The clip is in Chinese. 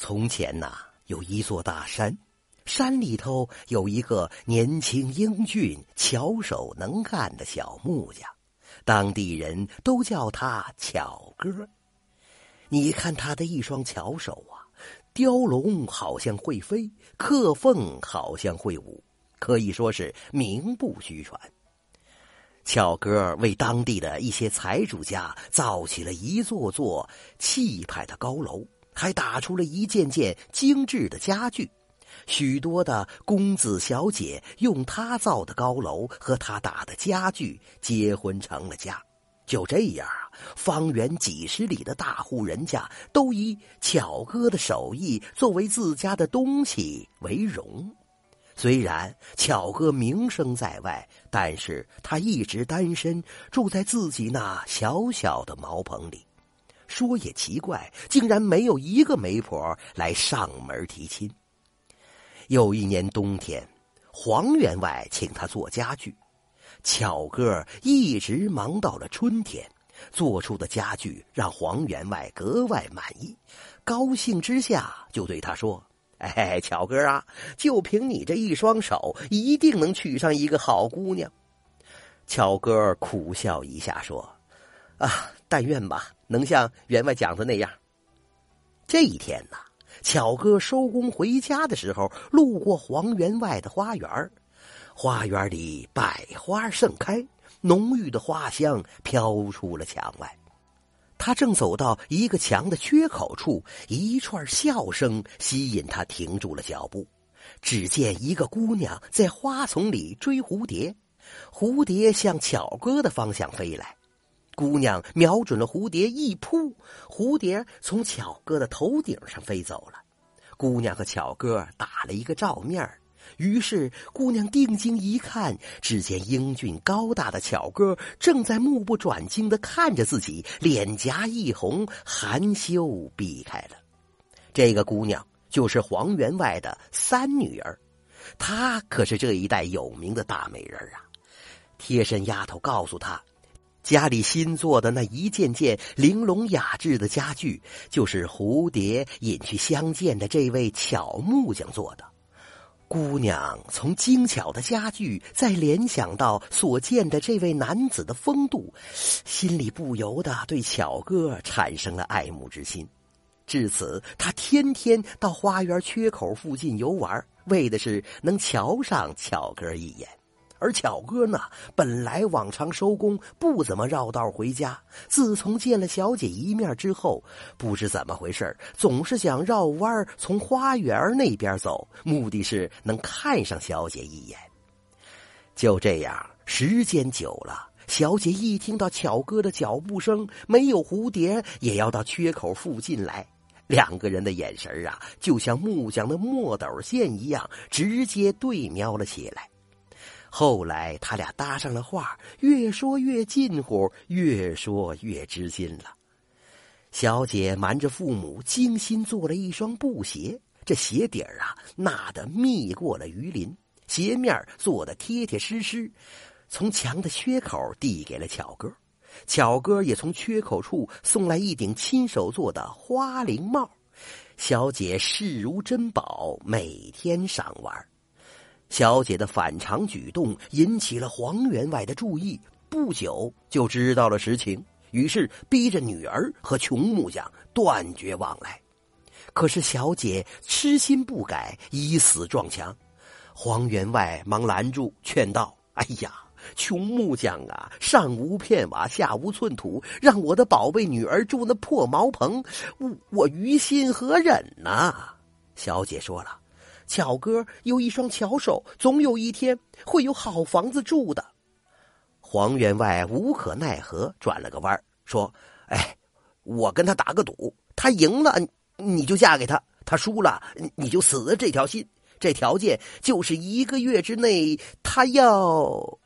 从前呐，有一座大山，山里头有一个年轻英俊、巧手能干的小木匠，当地人都叫他巧哥。你看他的一双巧手啊，雕龙好像会飞，刻凤好像会舞，可以说是名不虚传。巧哥为当地的一些财主家造起了一座座气派的高楼。还打出了一件件精致的家具，许多的公子小姐用他造的高楼和他打的家具结婚成了家。就这样，方圆几十里的大户人家都以巧哥的手艺作为自家的东西为荣。虽然巧哥名声在外，但是他一直单身，住在自己那小小的茅棚里。说也奇怪，竟然没有一个媒婆来上门提亲。有一年冬天，黄员外请他做家具，巧哥一直忙到了春天，做出的家具让黄员外格外满意，高兴之下就对他说：“哎，巧哥啊，就凭你这一双手，一定能娶上一个好姑娘。”巧哥苦笑一下说：“啊。”但愿吧，能像员外讲的那样。这一天呢，巧哥收工回家的时候，路过黄员外的花园花园里百花盛开，浓郁的花香飘出了墙外。他正走到一个墙的缺口处，一串笑声吸引他停住了脚步。只见一个姑娘在花丛里追蝴蝶，蝴蝶向巧哥的方向飞来。姑娘瞄准了蝴蝶一扑，蝴蝶从巧哥的头顶上飞走了。姑娘和巧哥打了一个照面于是姑娘定睛一看，只见英俊高大的巧哥正在目不转睛的看着自己，脸颊一红，含羞避开了。这个姑娘就是黄员外的三女儿，她可是这一代有名的大美人啊！贴身丫头告诉她。家里新做的那一件件玲珑雅致的家具，就是蝴蝶引去相见的这位巧木匠做的。姑娘从精巧的家具，再联想到所见的这位男子的风度，心里不由得对巧哥产生了爱慕之心。至此，她天天到花园缺口附近游玩，为的是能瞧上巧哥一眼。而巧哥呢，本来往常收工不怎么绕道回家，自从见了小姐一面之后，不知怎么回事总是想绕弯从花园那边走，目的是能看上小姐一眼。就这样，时间久了，小姐一听到巧哥的脚步声，没有蝴蝶也要到缺口附近来，两个人的眼神啊，就像木匠的墨斗线一样，直接对瞄了起来。后来，他俩搭上了话，越说越近乎，越说越知心了。小姐瞒着父母，精心做了一双布鞋，这鞋底儿啊，纳的密过了鱼鳞，鞋面做的贴贴实实，从墙的缺口递给了巧哥。巧哥也从缺口处送来一顶亲手做的花翎帽，小姐视如珍宝，每天赏玩。小姐的反常举动引起了黄员外的注意，不久就知道了实情，于是逼着女儿和穷木匠断绝往来。可是小姐痴心不改，以死撞墙。黄员外忙拦住，劝道：“哎呀，穷木匠啊，上无片瓦，下无寸土，让我的宝贝女儿住那破茅棚，我我于心何忍呐？”小姐说了。巧哥有一双巧手，总有一天会有好房子住的。黄员外无可奈何，转了个弯说：“哎，我跟他打个赌，他赢了你就嫁给他，他输了你就死了这条心。这条件就是一个月之内他要。”